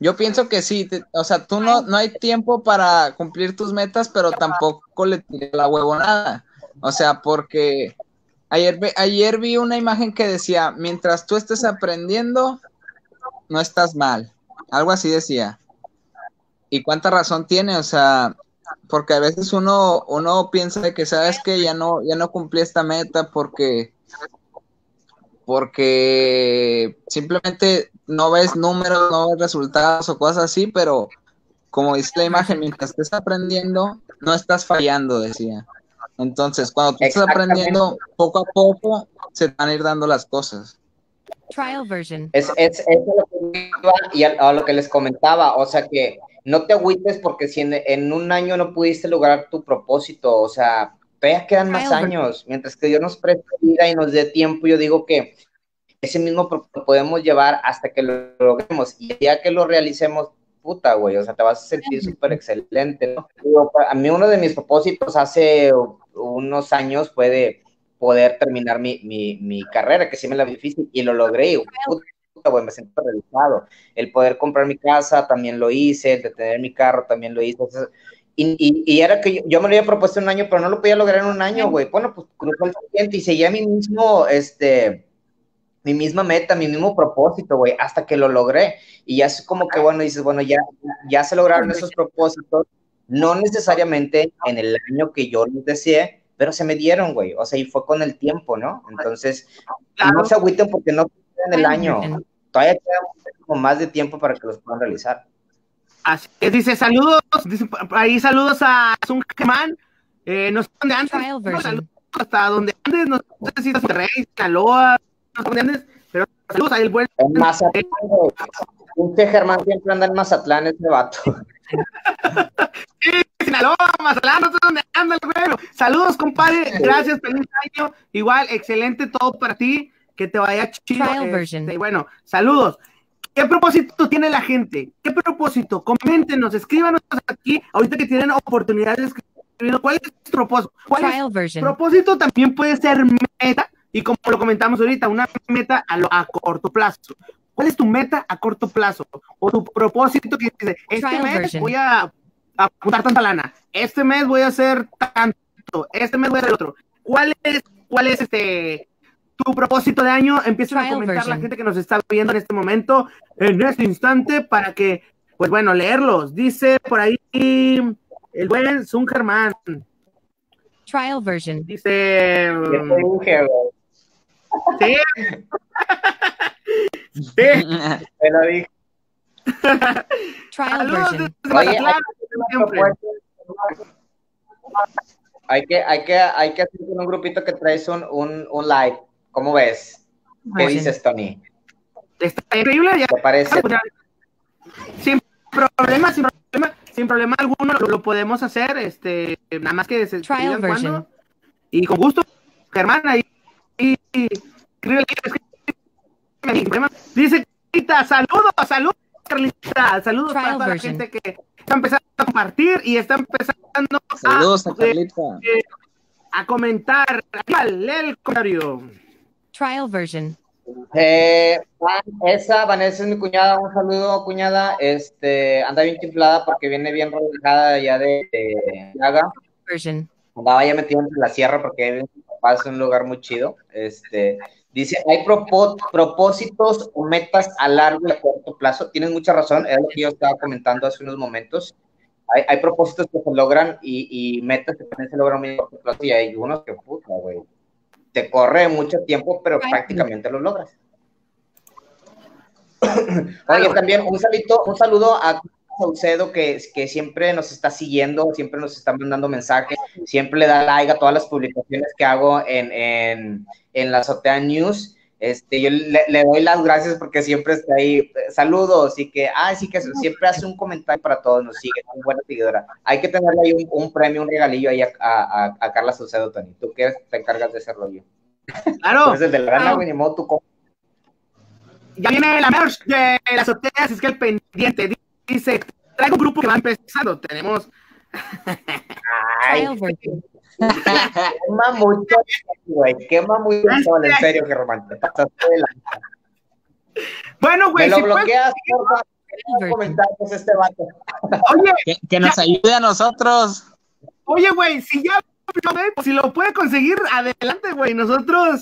yo pienso que sí, te- o sea, tú no, no hay tiempo para cumplir tus metas, pero tampoco le tiré la huevonada, o sea, porque ayer, ayer vi una imagen que decía, mientras tú estés aprendiendo, no estás mal, algo así decía. ¿Y cuánta razón tiene? O sea, porque a veces uno, uno piensa que sabes que ya no, ya no cumplí esta meta porque, porque simplemente no ves números, no ves resultados o cosas así, pero como dice la imagen, mientras estés aprendiendo, no estás fallando, decía. Entonces, cuando tú estás aprendiendo, poco a poco se van a ir dando las cosas.
Trial version.
Es, es, es a lo que iba y a, a lo que les comentaba, o sea que no te agüites porque si en, en un año no pudiste lograr tu propósito, o sea, todavía quedan más años, mientras que Dios nos preste vida y nos dé tiempo, yo digo que ese mismo lo podemos llevar hasta que lo logremos y ya que lo realicemos, puta, güey, o sea, te vas a sentir súper excelente, ¿no? Digo, a mí uno de mis propósitos hace unos años fue de poder terminar mi, mi, mi carrera, que sí me la vi difícil, y lo logré, y, puta, güey, me siento realizado. El poder comprar mi casa también lo hice, el de tener mi carro también lo hice. Entonces, y, y, y era que yo, yo me lo había propuesto un año, pero no lo podía lograr en un año, güey. Bueno, pues cruzó el siguiente y seguía mi mismo, este, mi misma meta, mi mismo propósito, güey, hasta que lo logré. Y ya es como que, bueno, dices, bueno, ya, ya se lograron esos propósitos, no necesariamente en el año que yo los deseé, pero se me dieron, güey. O sea, y fue con el tiempo, ¿no? Entonces, no se agüiten porque no en el año. Todavía queda más de tiempo para que los puedan realizar.
Así es, dice saludos, dice ahí saludos a Sun Germán. Eh, no sé dónde andes, saludos hasta donde andes, no sé si es Rey, Sinaloa, no sé dónde andes, pero saludos ahí el buen.
En Mazatlán. Pinche Germán siempre anda en Mazatlán, ese vato. [LAUGHS]
Sí, Sinaloa, Mazatlán, no sé dónde anda el güero. Saludos, compadre, gracias, feliz año. Igual, excelente todo para ti, que te vaya chido. Este, bueno, saludos. ¿Qué propósito tiene la gente? ¿Qué propósito? Coméntenos, escríbanos aquí, ahorita que tienen oportunidad de escribir. ¿Cuál es tu propósito? ¿Cuál es. Propósito también puede ser meta, y como lo comentamos ahorita, una meta a, lo- a corto plazo. ¿Cuál es tu meta a corto plazo? O tu propósito que dice, este
Trial
mes
version.
voy a a juntar tanta lana, este mes voy a hacer tanto, este mes voy a hacer otro. ¿Cuál es, cuál es este tu propósito de año? Empiecen a comentar la
version.
gente que nos está viendo en este momento, en este instante, para que, pues bueno, leerlos. Dice por ahí el buen Sun Germán.
Trial version.
Dice.
Güey.
Sí. [LAUGHS] Sí.
Te lo dije.
Trial
Saludos
version.
Oye,
Mazatlán, siempre.
Hay que, hay que, hay que hacer un grupito que traes un, un, un live. ¿Cómo ves? ¿Qué dices, Tony?
Está increíble. Ya,
¿Te parece?
sin problema, sin problema, sin problema alguno lo, lo podemos hacer. Este, nada más que se
Trial
cuándo. Y con gusto, Germán, ahí. Y, y-. Dice Carlita, saludos, saludos, Carlita, saludos
Trial
para toda
version.
la gente que está empezando a compartir y está empezando
Saludos a
a,
Carlita.
a comentar. Lee el comentario.
Trial version.
Eh, Van- esa, Vanessa es mi cuñada, un saludo, cuñada. Este, anda bien chiflada porque viene bien relajada ya de, de Yaga.
Version.
Andaba ya metido entre la sierra porque su papá, es un lugar muy chido. Este, dice, hay propósitos o metas a largo y a corto plazo. Tienes mucha razón, es lo que yo estaba comentando hace unos momentos. Hay, hay propósitos que se logran y, y metas que también se logran a corto plazo y hay unos que, puta, güey, te corre mucho tiempo, pero
Ay.
prácticamente lo logras. [COUGHS] Oye, también un saludo, un saludo a Saucedo que, que siempre nos está siguiendo, siempre nos está mandando mensajes, siempre le da like a todas las publicaciones que hago en, en, en la Azotea News. Este, yo le, le doy las gracias porque siempre está ahí. Saludos y que, ah, sí que siempre hace un comentario para todos, nos sigue, es una buena seguidora. Hay que tenerle ahí un, un premio, un regalillo ahí a, a, a- a Carla Saucedo, Tony. ¿Tú qué te encargas de ese rollo?
Claro.
Eres el de la gana, güey, ni modo, tú com-
Ya viene la merch de las azoteas, es que el pendiente dice, traigo un grupo que va empezando, tenemos
Ay. Quema mucho, güey, quema mucho el sol, en serio, Germán, te pasaste de la...
Bueno,
Me
güey,
lo
si puedes-
bloqueas, comentarios este vato.
oye,
Que, que nos ayude a nosotros.
oye, güey, si ya, pues, si lo puede conseguir, adelante, güey, nosotros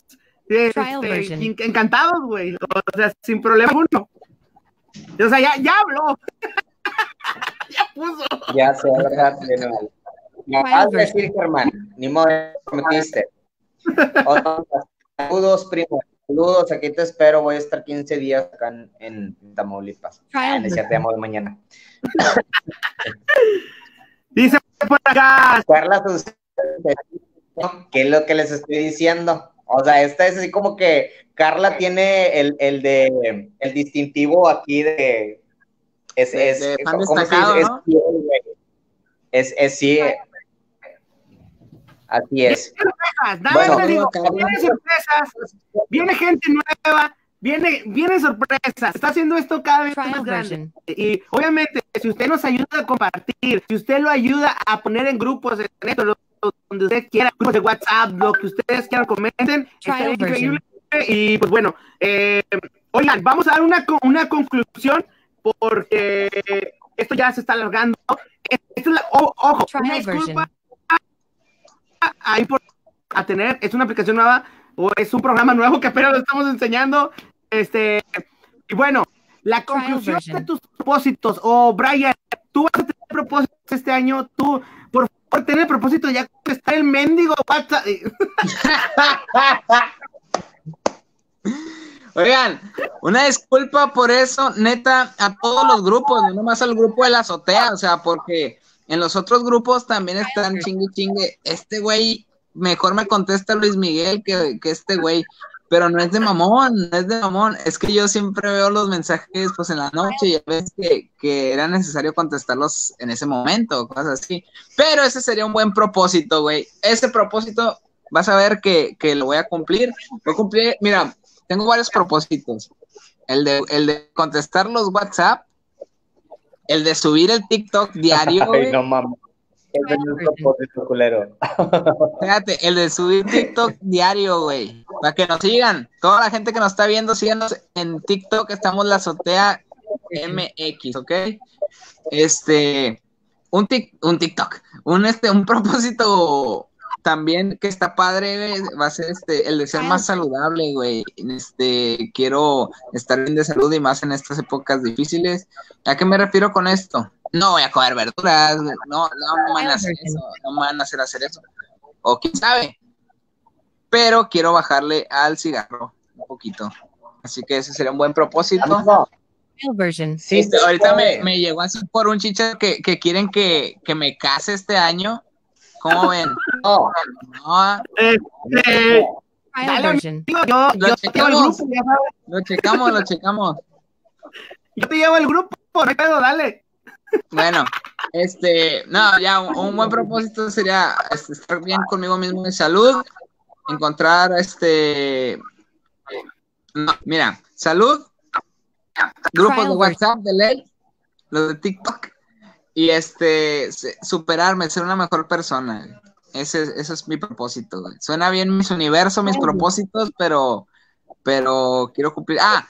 este, encantados, güey, o sea, sin problema alguno. O sea, ya, ya habló. [LAUGHS] ya puso.
Ya sé, ¿verdad? Me vas a decir, Germán, ni modo, prometiste. [LAUGHS] Saludos, primo. Saludos, aquí te espero. Voy a estar 15 días acá en, en Tamaulipas. Ah, no te llamo de mañana. [LAUGHS]
Dice por acá,
Carla, sus- ¿qué es lo que les estoy diciendo? O sea, esta es así como que Carla tiene el, el de el distintivo aquí de es, es.
¿no?
Es. Es, es sí. Así es.
sorpresas,
Bueno.
digo, vienen sorpresas, viene gente nueva, viene, vienen sorpresas, está haciendo esto cada vez más grande. Y obviamente, si usted nos ayuda a compartir, si usted lo ayuda a poner en grupos, en esto, lo- lo- donde usted quiera, grupos de WhatsApp, lo que ustedes quieran, comenten, estaría increíble. Y pues bueno, eh, oigan, vamos a dar una, una conclusión porque esto ya se está alargando. Esto es la- o- ojo, una disculpa por a tener, es una aplicación nueva o es un programa nuevo que apenas lo estamos enseñando. Este, y bueno, la conclusión de tus propósitos, o Brian, tú vas a tener propósitos este año, tú, por favor, ten el propósito ya que está el mendigo WhatsApp. [LAUGHS]
Oigan, una disculpa por eso, neta, a todos los grupos, no nomás al grupo de la azotea, o sea, porque en los otros grupos también están chingue chingue. Este güey mejor me contesta Luis Miguel que, que este güey, pero no es de mamón, no es de mamón, es que yo siempre veo los mensajes pues en la noche y a veces que, que era necesario contestarlos en ese momento, cosas así. Pero ese sería un buen propósito, güey. Ese propósito vas a ver que, que lo voy a cumplir. Voy a cumplir, mira, tengo varios propósitos. El de, el de contestar los WhatsApp, el de subir el TikTok diario, [LAUGHS]
Ay,
güey.
no mames. Ese es culero. [LAUGHS]
Fíjate, el de subir TikTok diario, güey. Para que nos sigan. Toda la gente que nos está viendo, síganos en TikTok. Estamos la azotea MX, ¿ok? Este, un, tic- un TikTok, un, este, un propósito también que está padre, va a ser este, el de ser más saludable, güey. Este, quiero estar bien de salud y más en estas épocas difíciles. ¿A qué me refiero con esto? No voy a comer verduras, no, no, no me van a hacer eso, no me van a hacer hacer eso. o quién sabe. Pero quiero bajarle al cigarro un poquito. Así que ese sería un buen propósito.
Version.
sí,
Este, ahorita me, me llegó así por un chicha que, que quieren que, que me case este año. ¿Cómo ven?
No,
No,
Este, Dale, amigo, yo,
Lo
yo el
checamos.
grupo,
lo checamos, lo checamos.
Yo te llevo el grupo, no pedo, dale.
Bueno, este, no, ya un, un buen propósito sería este, estar bien conmigo mismo de salud, encontrar este, no, mira, salud, grupos de WhatsApp de ley, los de TikTok, y este, superarme, ser una mejor persona. Ese, ese es mi propósito. güey. Suena bien mis universos, mis propósitos, pero, pero quiero cumplir. Ah,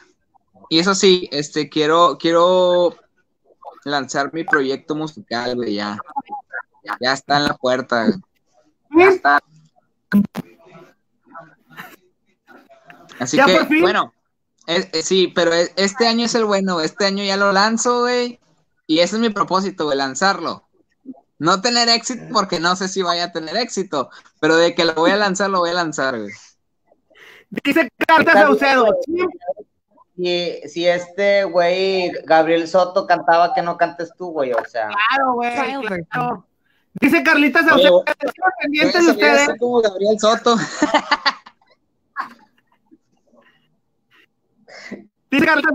y eso sí, este, quiero, quiero lanzar mi proyecto musical, güey, ya. Ya está en la puerta, güey. Ya está. Así
¿Ya
que, bueno, es- es- sí, pero es- este año es el bueno, este año ya lo lanzo, güey, y ese es mi propósito, güey, lanzarlo. No tener éxito porque no sé si vaya a tener éxito, pero de que lo voy a lanzar, lo voy a lanzar, güey.
Dice Carta Saucedo.
Si, si este güey Gabriel Soto cantaba, que no cantes tú, güey, o sea.
Claro, güey. Claro. Dice Carlita
Oye,
Saucedo.
voy-
"Estamos
Voy
pendientes
a
de ustedes.
como Gabriel Soto.
Dice Carlita,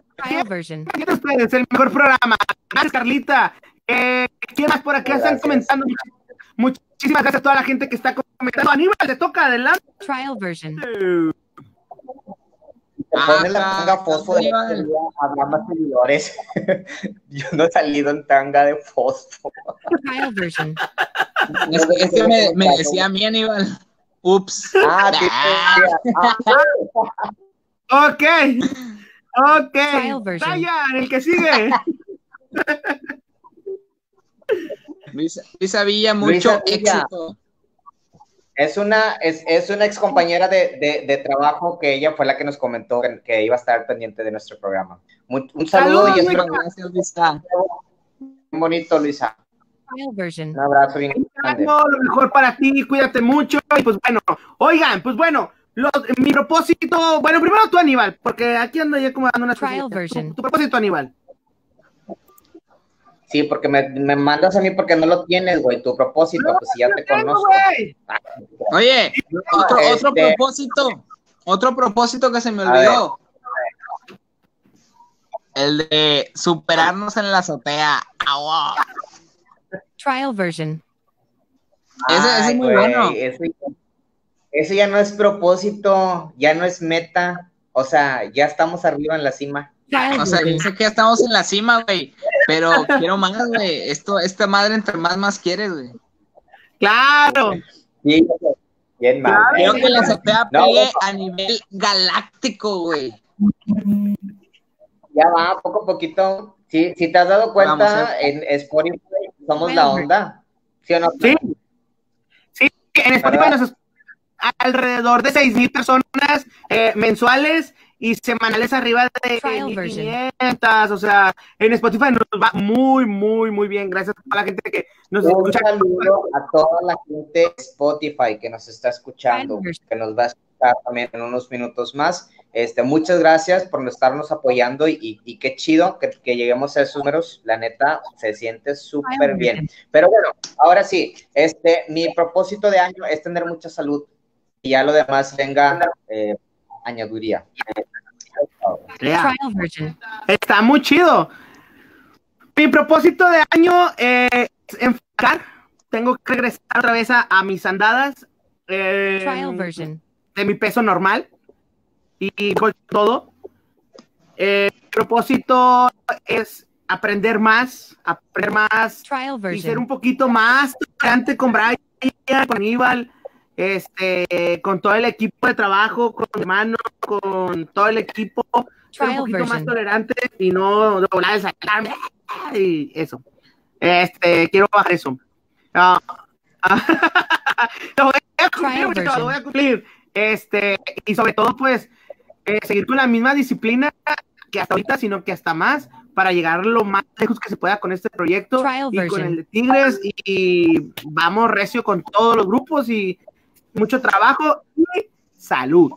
ustedes, el mejor programa. Gracias, Carlita. Eh, ¿Quién más por acá están comentando? Muchísimas gracias a toda la gente que está comentando. Aníbal, te toca adelante.
Trial version.
La tanga fosfo de habrá más seguidores. [LAUGHS] Yo no he salido en tanga de fosfo.
Trial version.
Es que, es que me, me decía a mí, Aníbal. Ups.
Ah, sí. Ah,
Ok. Ok.
Trial version.
Brian, el que sigue.
Luisa, Luisa Villa, mucho
Luisa Villa.
éxito.
Es una, es, es una ex compañera de, de, de trabajo que ella fue la que nos comentó que, que iba a estar pendiente de nuestro programa. Muy- un saludo
Saludos,
y espero
Gracias, Luisa.
muy bonito, Luisa. Un abrazo bien grande.
Lo mejor para ti, cuídate mucho. Y pues bueno, oigan, pues bueno, los- mi propósito, bueno, primero tú, Aníbal, porque aquí ando ya como dando una
Trial version.
Tu, tu propósito, Aníbal.
Sí, porque me, me mandas a mí porque no lo tienes, güey. Tu propósito, pues si ya te
Tengo,
conozco.
Oye, otro,
este-
otro propósito. Otro propósito que se me
A
olvidó. El de superarnos en la azotea. Agua.
Trial version.
Ese- ese es muy
güey,
bueno.
Ese, ese ya no es propósito, ya no es meta. O sea, ya estamos arriba en la cima.
O sea, sé que ya estamos en la cima, güey. Pero quiero más, güey. Esto, esta madre entre más, más quieres, güey.
Claro.
Sí, bien mal.
Quiero que la azotea
No,
pegue
no.
a nivel galáctico, güey.
Ya va, poco a poquito. Sí, si te has dado
Vamos,
cuenta, en Spotify somos la onda. ¿Sí o no?
Sí. Sí, en Spotify
¿Verdad?
nos escuchan alrededor de seis mil personas eh, mensuales y semanales arriba de
Trial version.
500. O sea, en Spotify nos va muy, muy, muy bien. Gracias a toda la gente que nos
Un
escucha.
saludo a toda la gente de Spotify que nos está escuchando, que nos va a escuchar también en unos minutos más. Este, muchas gracias por estarnos apoyando y, y- y qué chido que, que lleguemos a esos números. La neta, se siente súper bien. Pero bueno, ahora sí, este, mi propósito de año es tener mucha salud y ya lo demás venga eh, añadiduría.
Yeah.
Trial version.
Está muy chido. Mi propósito de año eh, es enfocar. Tengo que regresar otra vez a, a mis andadas eh,
Trial version.
de mi peso normal y, y con todo. Eh, mi propósito es aprender más, aprender más
Trial
y ser un poquito más tolerante con Brian, con Aníbal, este, con todo el equipo de trabajo, con mi hermano, con todo el equipo, ser un poquito más
version.
tolerante y no doblar el sacarme y eso. Este, quiero bajar eso. Ah, [LAUGHS] lo voy a cumplir, muchachos, lo voy a cumplir. Este, y sobre todo, pues, eh, seguir con la misma disciplina que hasta ahorita, sino que hasta más, para llegar lo más lejos que se pueda con este proyecto
Trial
y con
version.
el de Tigres. Y, y vamos recio con todos los grupos y, mucho trabajo y salud.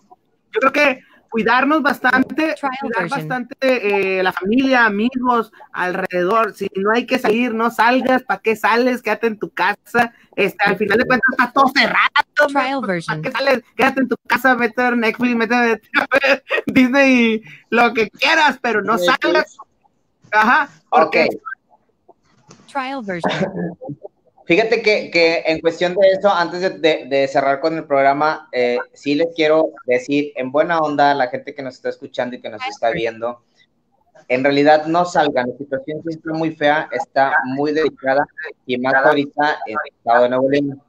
Yo creo que cuidarnos bastante, cuidar bastante eh, la familia, amigos, alrededor. Si no hay que salir, no salgas. ¿Para qué sales? Quédate en tu casa. Este, al final de cuentas está todo cerrado.
Trial
¿Para
version.
qué sales? Quédate en tu casa, vete a ver Netflix, vete a ver [LAUGHS] Disney, lo que quieras, pero no salgas. Ajá, porque
Trial version. [LAUGHS]
Fíjate que, que en cuestión de eso, antes de, de- de cerrar con el programa, eh, sí les quiero decir en buena onda a la gente que nos está escuchando y que nos está viendo, en realidad no salgan, la situación está muy fea, está muy delicada y más ahorita en el estado de Nuevo León.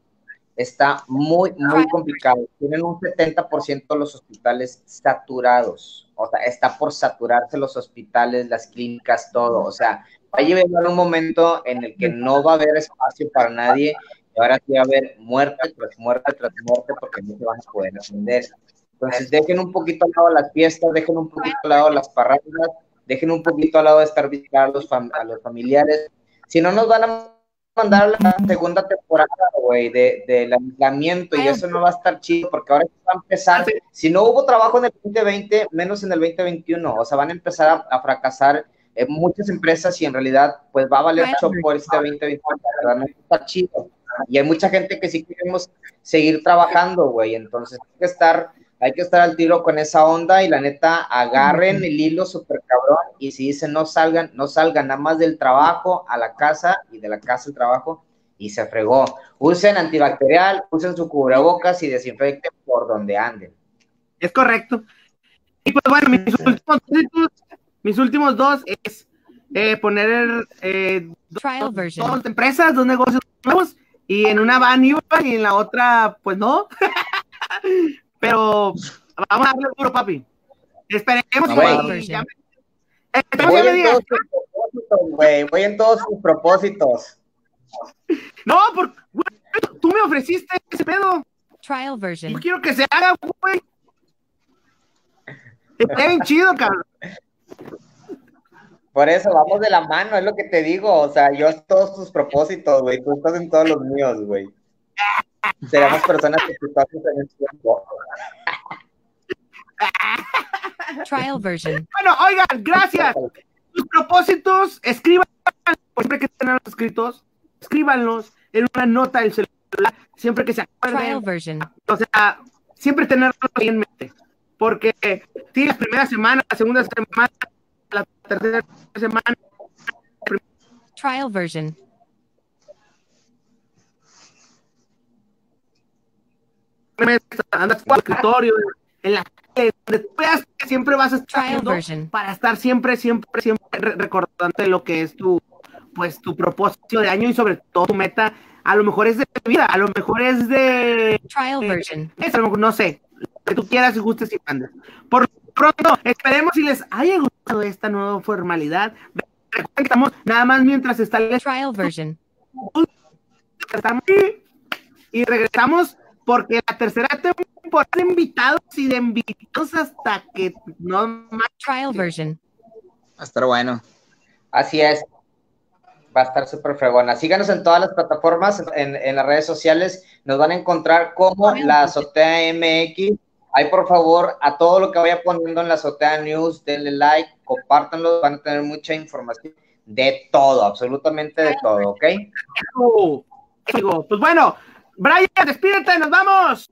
Está muy, muy complicado. Tienen un 70% de los hospitales saturados. O sea, está por saturarse los hospitales, las clínicas, todo. O sea, va a llegar un momento en el que no va a haber espacio para nadie y ahora sí va a haber muerte tras muerte tras muerte porque no se van a poder atender. Entonces, dejen un poquito al lado las fiestas, dejen un poquito al lado las parrandas, dejen un poquito al lado de estar visitando a los, fam- a los familiares. Si no, nos van a mandar a la segunda temporada, güey, de, del aislamiento y eso no va a estar chido porque ahora va a empezar. Si no hubo trabajo en el 2020, menos en el 2021, o sea, van a empezar a, a fracasar eh, muchas empresas y en realidad, pues va a valer mucho por este 2021, la verdad, no está chido. Y hay mucha gente que sí queremos seguir trabajando, güey, entonces hay que estar hay que estar al tiro con esa onda y la neta agarren el hilo súper cabrón y si dicen no salgan, no salgan nada más del trabajo a la casa y de la casa al trabajo y se fregó. Usen antibacterial, usen su cubrebocas y desinfecten por donde anden.
Es correcto. Y pues bueno, mis últimos, mis últimos dos es eh, poner eh,
Trial
dos empresas, dos negocios nuevos, y en una van iba y en la otra, pues no. [LAUGHS] Pero vamos a darle duro, papi. Esperemos, güey. ya Esperemos
Voy
que me
en
digas,
todos sus propósitos, güey, voy en todos sus propósitos.
No, porque tú me ofreciste ese pedo.
Trial
Yo
version.
quiero que se haga, güey. Está bien chido, cabrón.
Por eso vamos de la mano, es lo que te digo. O sea, yo en todos tus propósitos, güey. Tú estás en todos los míos, güey. Seremos personas exitosas en el tiempo.
Trial version.
Bueno, oigan, gracias. Sus propósitos, escriban, siempre que tengan escritos, escríbanlos en una nota del celular, siempre que se
Trial
acuerden.
version.
O sea, siempre tenerlo ahí en mente. Porque si la primera semana, la segunda semana, la tercera semana,
Trial version.
andas por el escritorio, en la siempre vas a estar
Trial
haciendo
version.
para estar siempre, siempre, siempre re- recordándote lo que es tu, pues, tu propósito de año y sobre todo tu meta. A lo mejor es de vida, a lo mejor es de,
Trial version.
es, no sé, que tú quieras y gustes y mandes. Por pronto, esperemos si les haya gustado esta nueva formalidad. Recuerden que estamos nada más mientras está el
Trial version.
estamos aquí y regresamos porque la tercera temporada de invitados y de invitados hasta que no más.
Trial version.
Va a estar bueno.
Así es. Va a estar súper fregona. Síganos en todas las plataformas, en, en las redes sociales. Nos van a encontrar como la Azotea MX. Ahí, por favor, a todo lo que vaya poniendo en la Azotea News, denle like, compártanlo. Van a tener mucha información de todo, absolutamente de todo, ¿ok?
Pues bueno, Brian, despídete, nos vamos.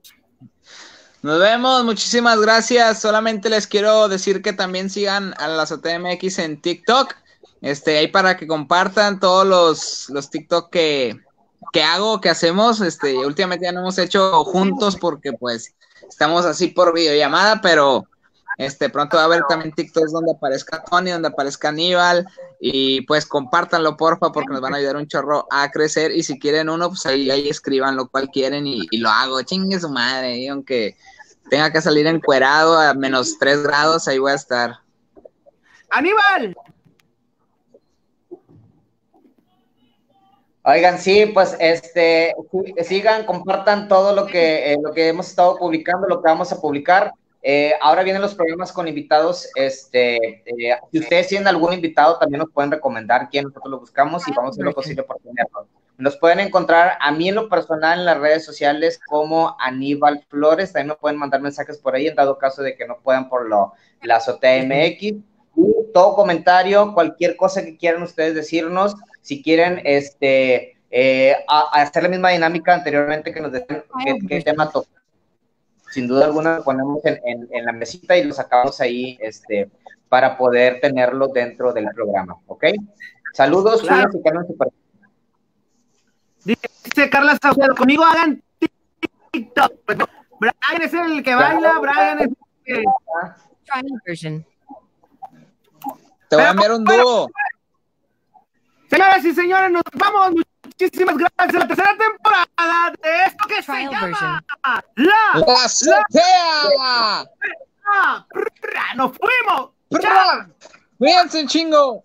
Nos vemos, muchísimas gracias. Solamente les quiero decir que también sigan a la MX en TikTok. Este, ahí para que compartan todos los, los TikTok que, que hago, que hacemos. Este, últimamente ya no hemos hecho juntos porque pues estamos así por videollamada, pero este, pronto va a haber también TikToks donde aparezca Tony, donde aparezca Aníbal. Y pues compártanlo, porfa, porque nos van a ayudar un chorro a crecer. Y si quieren uno, pues ahí, ahí escriban lo cual quieren y, lo hago. Chingue su madre, y aunque tenga que salir encuerado a menos 3 grados, ahí voy a estar.
Aníbal.
Oigan, sí, pues este, sigan, compartan todo lo que, eh, lo que hemos estado publicando, lo que vamos a publicar. Eh, ahora vienen los programas con invitados. Este, eh, si ustedes tienen algún invitado, también nos pueden recomendar quién nosotros lo buscamos y vamos a hacer lo posible por tenerlo. Nos pueden encontrar a mí en lo personal en las redes sociales como Aníbal Flores. También me pueden mandar mensajes por ahí en dado caso de que no puedan por lo, la azotea MX. Y todo comentario, cualquier cosa que quieran ustedes decirnos, si quieren este, eh, a- a hacer la misma dinámica anteriormente que nos decían qué, qué tema tocar. Sin duda alguna lo ponemos en, en- en la mesita y lo sacamos ahí este, para poder tenerlo dentro del programa, ¿ok? Saludos,
Claro. Dice Carla Saucedo, conmigo hagan TikTok. Brian es el que baila, Brian es el que...
Te voy a enviar un dúo.
Señoras y señores, nos vamos. Muchísimas gracias a la tercera temporada de esto que se llama
version.
La...
¡La azotea!
la- ¡Nos fuimos!
¡Prra! ¡Cuídense chingo!